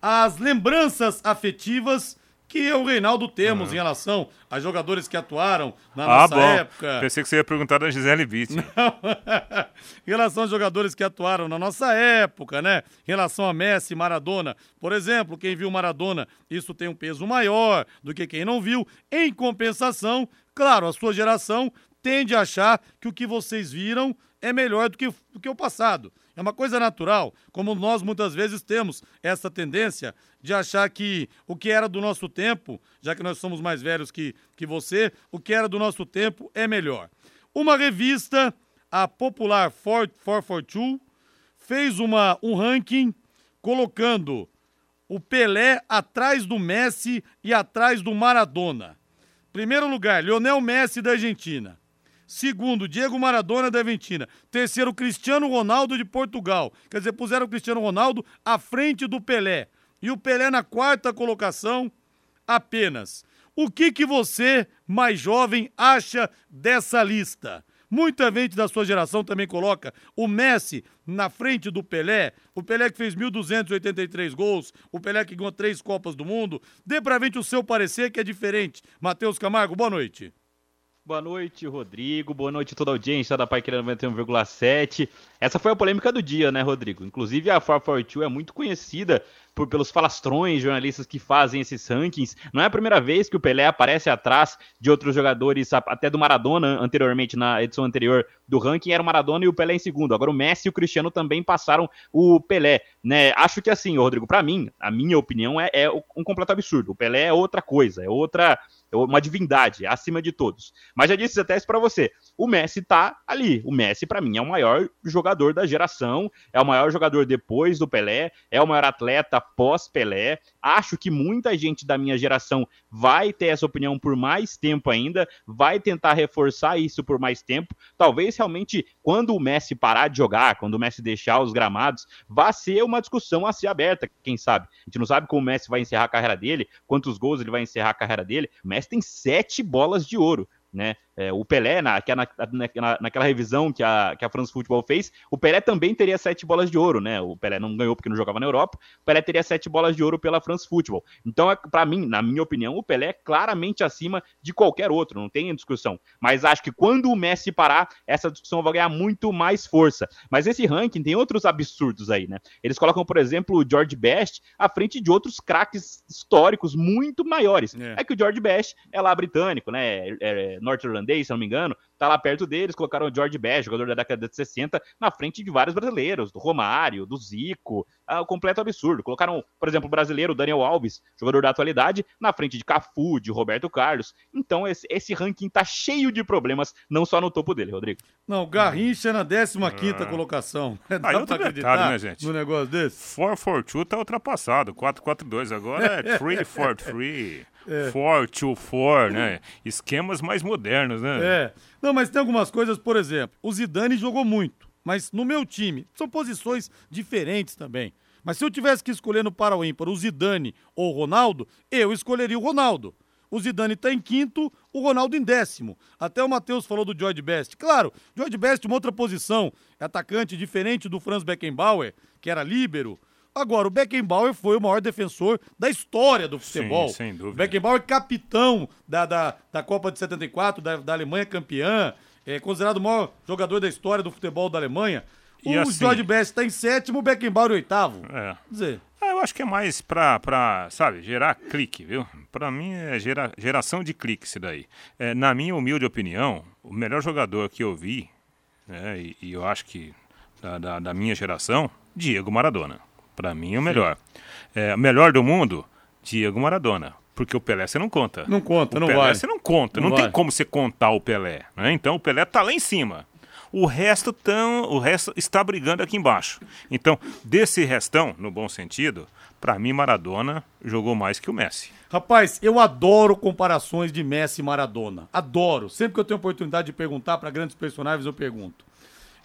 as lembranças afetivas que eu e o Reinaldo temos uhum. em relação a jogadores que atuaram na ah, nossa bom. época. Pensei que você ia perguntar da Gisele Witt. em relação a jogadores que atuaram na nossa época, né? Em relação a Messi, Maradona. Por exemplo, quem viu Maradona, isso tem um peso maior do que quem não viu. Em compensação, claro, a sua geração tende a achar que o que vocês viram é melhor do que, do que o passado. É uma coisa natural, como nós muitas vezes temos essa tendência de achar que o que era do nosso tempo, já que nós somos mais velhos que, que você, o que era do nosso tempo é melhor. Uma revista, a popular 442, fez uma, um ranking colocando o Pelé atrás do Messi e atrás do Maradona. Primeiro lugar, Lionel Messi da Argentina. Segundo, Diego Maradona da Argentina. Terceiro, Cristiano Ronaldo de Portugal. Quer dizer, puseram o Cristiano Ronaldo à frente do Pelé. E o Pelé na quarta colocação apenas. O que que você, mais jovem, acha dessa lista? Muita gente da sua geração também coloca o Messi na frente do Pelé, o Pelé que fez 1.283 gols, o Pelé que ganhou três Copas do Mundo. Dê pra gente o seu parecer que é diferente. Matheus Camargo, boa noite. Boa noite, Rodrigo. Boa noite a toda a audiência da Paiqueira 91,7. Essa foi a polêmica do dia, né, Rodrigo? Inclusive, a 442 é muito conhecida por, pelos falastrões jornalistas que fazem esses rankings. Não é a primeira vez que o Pelé aparece atrás de outros jogadores, até do Maradona, anteriormente, na edição anterior do ranking, era o Maradona e o Pelé em segundo. Agora o Messi e o Cristiano também passaram o Pelé. Né? Acho que assim, Rodrigo, para mim, a minha opinião é, é um completo absurdo. O Pelé é outra coisa, é outra uma divindade, acima de todos. Mas já disse até isso para você. O Messi tá ali. O Messi, para mim, é o maior jogador da geração, é o maior jogador depois do Pelé, é o maior atleta pós-Pelé. Acho que muita gente da minha geração vai ter essa opinião por mais tempo ainda, vai tentar reforçar isso por mais tempo. Talvez realmente, quando o Messi parar de jogar, quando o Messi deixar os gramados, vá ser uma discussão a ser aberta, quem sabe. A gente não sabe como o Messi vai encerrar a carreira dele, quantos gols ele vai encerrar a carreira dele. O Messi tem sete bolas de ouro. Né? É, o Pelé, na, na, na, naquela revisão que a, que a France Football fez, o Pelé também teria sete bolas de ouro, né? O Pelé não ganhou porque não jogava na Europa, o Pelé teria sete bolas de ouro pela France Football. Então, é, para mim, na minha opinião, o Pelé é claramente acima de qualquer outro, não tem discussão. Mas acho que quando o Messi parar, essa discussão vai ganhar muito mais força. Mas esse ranking tem outros absurdos aí, né? Eles colocam, por exemplo, o George Best à frente de outros craques históricos muito maiores. É. é, que o George Best é lá britânico, né? É, é norte-irlandês, se não me engano, tá lá perto deles, colocaram o George Best, jogador da década de 60, na frente de vários brasileiros, do Romário, do Zico, o completo absurdo. Colocaram, por exemplo, o brasileiro Daniel Alves, jogador da atualidade, na frente de Cafu, de Roberto Carlos. Então esse, esse ranking tá cheio de problemas, não só no topo dele, Rodrigo. Não, Garrincha na 15 quinta ah. colocação. É, ah, pra acreditar né, gente? no negócio desse? 442 tá ultrapassado, 442 agora é 343. É. 424, né? Esquemas mais modernos, né? É. Não, mas tem algumas coisas, por exemplo, o Zidane jogou muito, mas no meu time são posições diferentes também. Mas se eu tivesse que escolher no para o ímpar o Zidane ou o Ronaldo, eu escolheria o Ronaldo. O Zidane está em quinto, o Ronaldo em décimo. Até o Matheus falou do George Best. Claro, George Best, uma outra posição, é atacante diferente do Franz Beckenbauer, que era líbero. Agora, o Beckenbauer foi o maior defensor da história do futebol. Sim, sem dúvida. Beckenbauer capitão da, da, da Copa de 74, da, da Alemanha campeã, é considerado o maior jogador da história do futebol da Alemanha. E o assim, George Best está em sétimo, o Beckenbauer em oitavo. É. Quer dizer... É, eu acho que é mais pra, pra sabe, gerar clique, viu? Pra mim é gera, geração de clique isso daí. É, na minha humilde opinião, o melhor jogador que eu vi, né, e, e eu acho que da, da, da minha geração, Diego Maradona. Para mim, é o melhor. É, melhor do mundo, Diego Maradona. Porque o Pelé você não conta. Não conta, o não Pelé vai. você não conta. Não, não tem como você contar o Pelé. Né? Então o Pelé tá lá em cima. O resto, tão, o resto está brigando aqui embaixo. Então, desse restão, no bom sentido, para mim Maradona jogou mais que o Messi. Rapaz, eu adoro comparações de Messi e Maradona. Adoro. Sempre que eu tenho oportunidade de perguntar para grandes personagens, eu pergunto.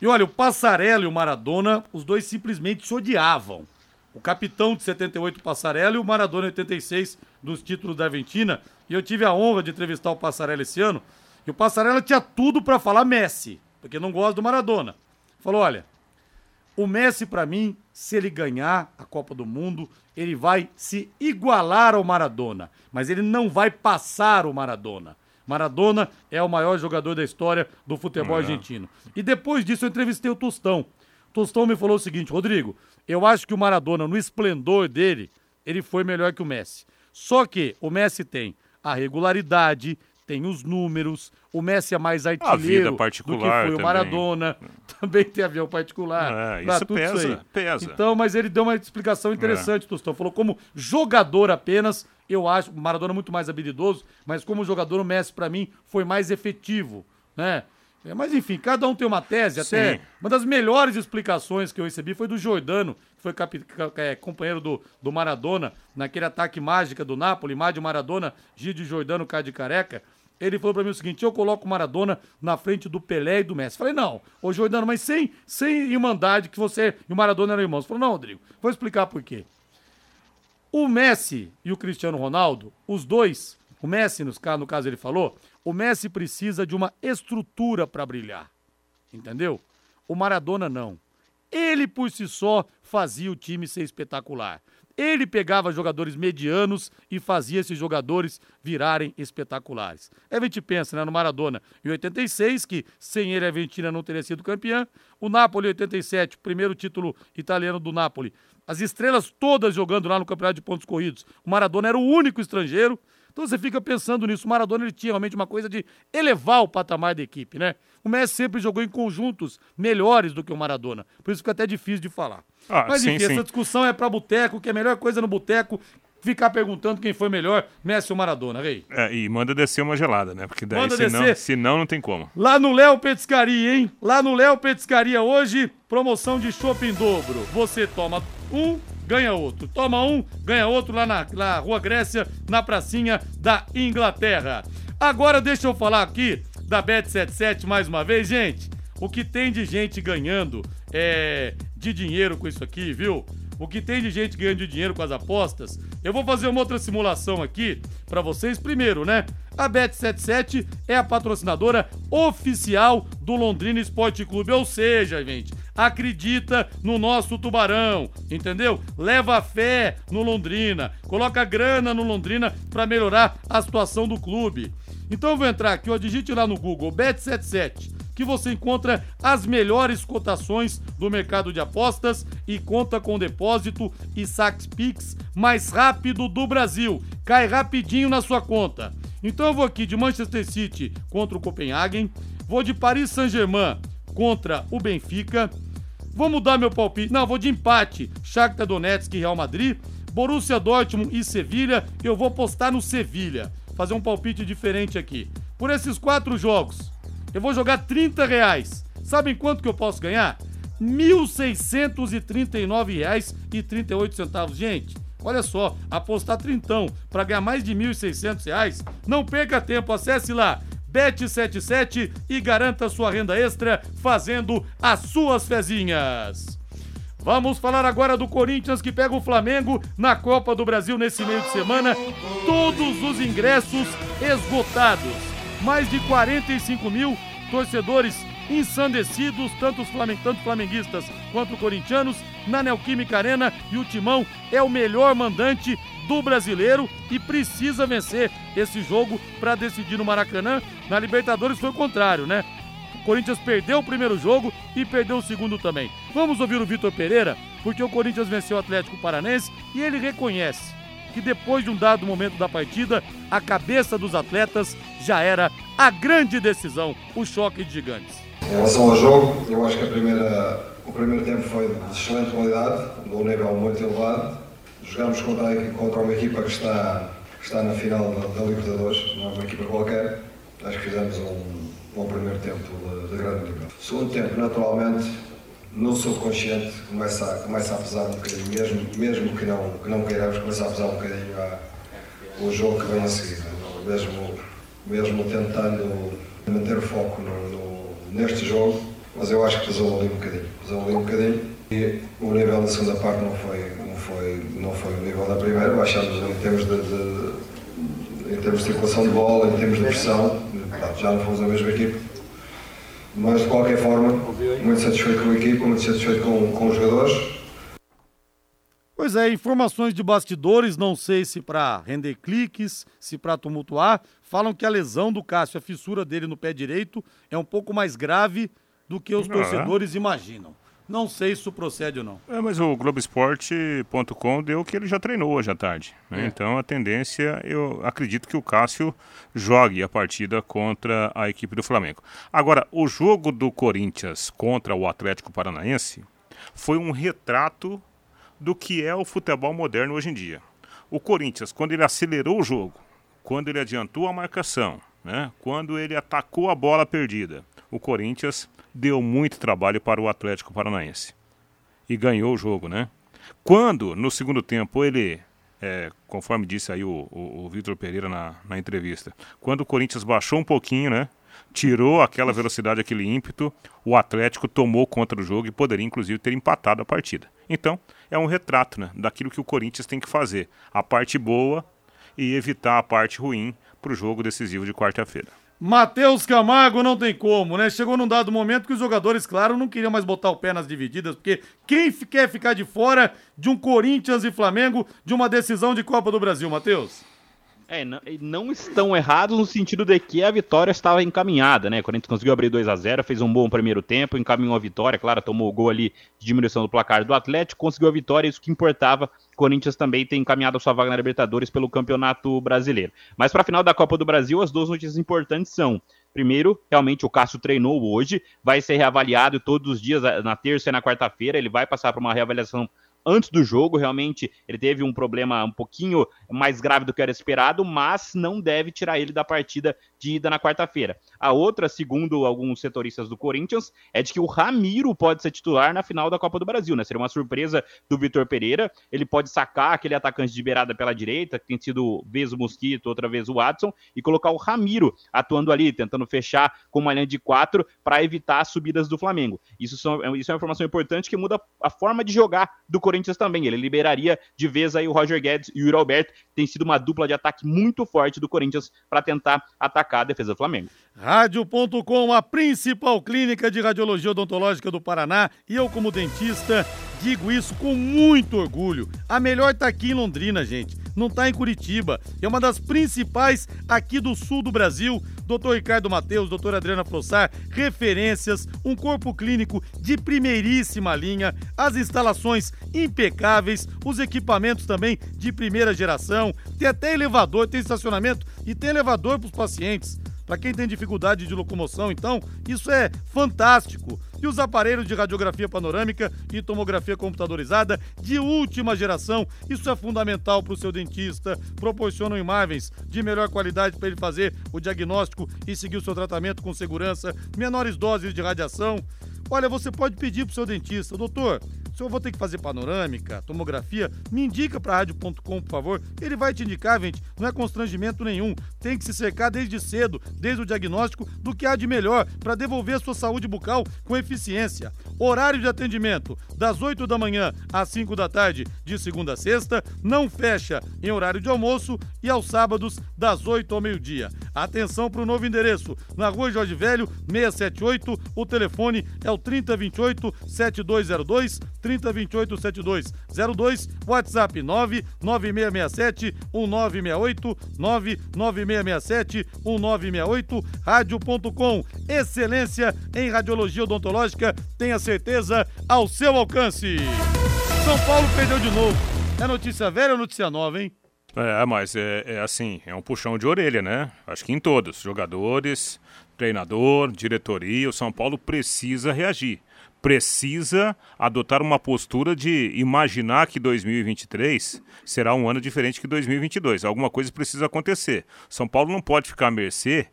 E olha, o Passarello e o Maradona, os dois simplesmente se odiavam o capitão de 78 Passarella e o Maradona 86 dos títulos da Argentina. E eu tive a honra de entrevistar o Passarella esse ano. E o Passarella tinha tudo para falar Messi, porque não gosta do Maradona. Falou: olha, o Messi, para mim, se ele ganhar a Copa do Mundo, ele vai se igualar ao Maradona, mas ele não vai passar o Maradona. Maradona é o maior jogador da história do futebol argentino. E depois disso eu entrevistei o Tostão. Tostão me falou o seguinte, Rodrigo, eu acho que o Maradona, no esplendor dele, ele foi melhor que o Messi. Só que o Messi tem a regularidade, tem os números, o Messi é mais artilheiro do que foi o Maradona, também tem avião particular. É, isso pesa, isso pesa. Então, mas ele deu uma explicação interessante, é. Tostão. Falou como jogador apenas, eu acho o Maradona muito mais habilidoso, mas como jogador o Messi para mim foi mais efetivo, né? É, mas enfim, cada um tem uma tese. Até Sim. uma das melhores explicações que eu recebi foi do Jordano, que foi cap, é, companheiro do, do Maradona, naquele ataque mágica do Napoli, Mádio Maradona, Gide Jordano, cara de careca. Ele falou para mim o seguinte: eu coloco o Maradona na frente do Pelé e do Messi. Falei, não, ô Jordano, mas sem, sem irmandade que você e o Maradona eram irmãos. Falou, não, Rodrigo, vou explicar por quê. O Messi e o Cristiano Ronaldo, os dois, o Messi, no caso ele falou, o Messi precisa de uma estrutura para brilhar. Entendeu? O Maradona não. Ele por si só fazia o time ser espetacular. Ele pegava jogadores medianos e fazia esses jogadores virarem espetaculares. Aí a gente pensa né, no Maradona em 86, que sem ele a Argentina não teria sido campeã. O Napoli em 87, primeiro título italiano do Napoli. As estrelas todas jogando lá no campeonato de pontos corridos. O Maradona era o único estrangeiro. Então você fica pensando nisso. O Maradona ele tinha realmente uma coisa de elevar o patamar da equipe, né? O Messi sempre jogou em conjuntos melhores do que o Maradona. Por isso fica até difícil de falar. Ah, Mas enfim, sim, essa discussão é para boteco, que é a melhor coisa no boteco ficar perguntando quem foi melhor, Messi ou Maradona, rei. É, e manda descer uma gelada, né? Porque daí, senão, senão não tem como. Lá no Léo Petiscaria, hein? Lá no Léo Petiscaria hoje, promoção de shopping dobro. Você toma um ganha outro. Toma um, ganha outro lá na, na Rua Grécia, na pracinha da Inglaterra. Agora deixa eu falar aqui da Bet77 mais uma vez, gente. O que tem de gente ganhando é, de dinheiro com isso aqui, viu? O que tem de gente ganhando de dinheiro com as apostas. Eu vou fazer uma outra simulação aqui para vocês. Primeiro, né? A Bet77 é a patrocinadora oficial do Londrina Esporte Clube, ou seja, gente, acredita no nosso Tubarão, entendeu? Leva fé no Londrina, coloca grana no Londrina para melhorar a situação do clube. Então eu vou entrar aqui, ó, digite lá no Google Bet77 que você encontra as melhores cotações do mercado de apostas e conta com depósito e saques Pix mais rápido do Brasil. Cai rapidinho na sua conta. Então eu vou aqui de Manchester City contra o Copenhagen, vou de Paris Saint-Germain contra o Benfica. Vou mudar meu palpite. Não, vou de empate. Shakhtar Donetsk e Real Madrid, Borussia Dortmund e Sevilha. Eu vou postar no Sevilha. Fazer um palpite diferente aqui. Por esses quatro jogos, eu vou jogar 30 reais. Sabem quanto que eu posso ganhar? R$ 1.639,38. Gente, olha só, apostar trintão para ganhar mais de R$ 1.600, não perca tempo, acesse lá Bet77 e garanta sua renda extra fazendo as suas fezinhas. Vamos falar agora do Corinthians que pega o Flamengo na Copa do Brasil nesse meio de semana. Todos os ingressos esgotados. Mais de 45 mil torcedores ensandecidos, tanto os flamengu tanto flamenguistas quanto corintianos, na Neoquímica Arena e o Timão é o melhor mandante do brasileiro e precisa vencer esse jogo para decidir no Maracanã. Na Libertadores foi o contrário, né? Corinthians perdeu o primeiro jogo e perdeu o segundo também. Vamos ouvir o Vitor Pereira, porque o Corinthians venceu o Atlético Paranense e ele reconhece que depois de um dado momento da partida, a cabeça dos atletas já era a grande decisão, o choque de gigantes. Em relação ao jogo, eu acho que primeira, o primeiro tempo foi de excelente qualidade, de um nível muito elevado. Jogamos contra, contra uma equipa que está, que está na final da, da Libertadores, não é uma equipa qualquer. Acho que fizemos um, um primeiro tempo de, de grande nível. Segundo tempo, naturalmente, no subconsciente começa a, começa a pesar um bocadinho, mesmo, mesmo que, não, que não queiramos, começa a pesar um bocadinho a, o jogo que vem a seguir. Mesmo, mesmo tentando manter o foco no, no, neste jogo, mas eu acho que pesou ali um bocadinho. Pesou ali um bocadinho e o nível da segunda parte não foi, não foi, não foi o nível da primeira. Baixamos em termos de, de, em termos de circulação de bola, em termos de pressão, já não fomos a mesma equipe mas de qualquer forma, muito satisfeito com a equipa, muito satisfeito com, com os jogadores. Pois é, informações de bastidores, não sei se para render cliques, se para tumultuar, falam que a lesão do Cássio, a fissura dele no pé direito, é um pouco mais grave do que os ah, torcedores imaginam. Não sei se isso procede ou não. É, mas o Globoesporte.com deu que ele já treinou hoje à tarde. Né? É. Então a tendência, eu acredito que o Cássio jogue a partida contra a equipe do Flamengo. Agora, o jogo do Corinthians contra o Atlético Paranaense foi um retrato do que é o futebol moderno hoje em dia. O Corinthians, quando ele acelerou o jogo, quando ele adiantou a marcação, né? quando ele atacou a bola perdida, o Corinthians deu muito trabalho para o Atlético Paranaense. E ganhou o jogo, né? Quando, no segundo tempo, ele, é, conforme disse aí o, o, o Vitor Pereira na, na entrevista, quando o Corinthians baixou um pouquinho, né? Tirou aquela velocidade, aquele ímpeto, o Atlético tomou conta do jogo e poderia, inclusive, ter empatado a partida. Então, é um retrato né, daquilo que o Corinthians tem que fazer. A parte boa e evitar a parte ruim para o jogo decisivo de quarta-feira. Matheus Camargo não tem como, né? Chegou num dado momento que os jogadores, claro, não queriam mais botar o pé nas divididas, porque quem quer ficar de fora de um Corinthians e Flamengo de uma decisão de Copa do Brasil, Matheus? É, não, não, estão errados no sentido de que a vitória estava encaminhada, né? O Corinthians conseguiu abrir 2 a 0 fez um bom primeiro tempo, encaminhou a vitória, claro, tomou o gol ali de diminuição do placar do Atlético, conseguiu a vitória, isso que importava. O Corinthians também tem encaminhado a sua vaga na Libertadores pelo Campeonato Brasileiro. Mas para a final da Copa do Brasil, as duas notícias importantes são Primeiro, realmente o Cássio treinou hoje, vai ser reavaliado todos os dias, na terça e na quarta-feira, ele vai passar por uma reavaliação antes do jogo. Realmente ele teve um problema um pouquinho mais grave do que era esperado, mas não deve tirar ele da partida de ida na quarta-feira. A outra, segundo alguns setoristas do Corinthians, é de que o Ramiro pode ser titular na final da Copa do Brasil, né? Seria uma surpresa do Vitor Pereira. Ele pode sacar aquele atacante de beirada pela direita, que tem sido vez o Mosquito, outra vez o Watson, e colocar o Ramiro atuando ali, tentando fechar com uma linha de quatro para evitar as subidas do Flamengo. Isso, são, isso é uma informação importante que muda a forma de jogar do Corinthians Corinthians também. Ele liberaria de vez aí o Roger Guedes e o Yuri Alberto. Tem sido uma dupla de ataque muito forte do Corinthians para tentar atacar a defesa do Flamengo. Rádio.com, a principal clínica de radiologia odontológica do Paraná. E eu, como dentista, digo isso com muito orgulho. A melhor tá aqui em Londrina, gente. Não tá em Curitiba. É uma das principais aqui do sul do Brasil. Doutor Ricardo Mateus, doutor Adriana Frossar, referências, um corpo clínico de primeiríssima linha, as instalações impecáveis, os equipamentos também de primeira geração. Tem até elevador, tem estacionamento e tem elevador para os pacientes. Para quem tem dificuldade de locomoção, então, isso é fantástico. E os aparelhos de radiografia panorâmica e tomografia computadorizada de última geração, isso é fundamental para o seu dentista. Proporcionam imagens de melhor qualidade para ele fazer o diagnóstico e seguir o seu tratamento com segurança, menores doses de radiação. Olha, você pode pedir para o seu dentista, doutor, se eu vou ter que fazer panorâmica, tomografia, me indica para rádio.com, por favor. Ele vai te indicar, gente. Não é constrangimento nenhum. Tem que se cercar desde cedo, desde o diagnóstico, do que há de melhor para devolver a sua saúde bucal com eficiência. Horário de atendimento das 8 da manhã às 5 da tarde, de segunda a sexta, não fecha em horário de almoço e aos sábados das 8 ao meio-dia. Atenção para o novo endereço, na Rua Jorge Velho, 678. O telefone é o 3028 7202 3028 7202, WhatsApp 99667 1968 99667 1968, rádio.com. Excelência em radiologia odontológica, tenha certeza ao seu alcance. São Paulo perdeu de novo. É notícia velha ou notícia nova, hein? É, mas é, é, assim, é um puxão de orelha, né? Acho que em todos, jogadores, treinador, diretoria, o São Paulo precisa reagir precisa adotar uma postura de imaginar que 2023 será um ano diferente que 2022. Alguma coisa precisa acontecer. São Paulo não pode ficar à mercê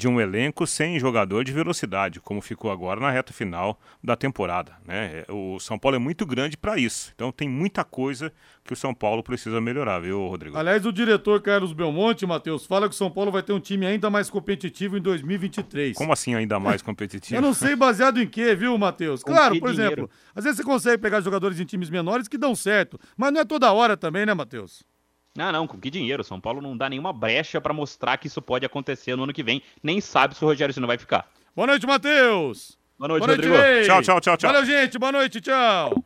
de um elenco sem jogador de velocidade, como ficou agora na reta final da temporada. Né? O São Paulo é muito grande para isso, então tem muita coisa que o São Paulo precisa melhorar, viu, Rodrigo? Aliás, o diretor Carlos Belmonte, Matheus, fala que o São Paulo vai ter um time ainda mais competitivo em 2023. Como assim ainda mais competitivo? Eu não sei baseado em quê, viu, Matheus? Claro, por dinheiro? exemplo, às vezes você consegue pegar jogadores em times menores que dão certo, mas não é toda hora também, né, Matheus? Não, não, com que dinheiro? São Paulo não dá nenhuma brecha para mostrar que isso pode acontecer no ano que vem. Nem sabe se o Rogério Senna vai ficar. Boa noite, Matheus. Boa noite, Boa noite Rodrigo. Tchau, tchau, tchau, tchau. Valeu, gente. Boa noite, tchau.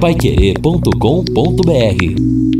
Paiquerê.com.br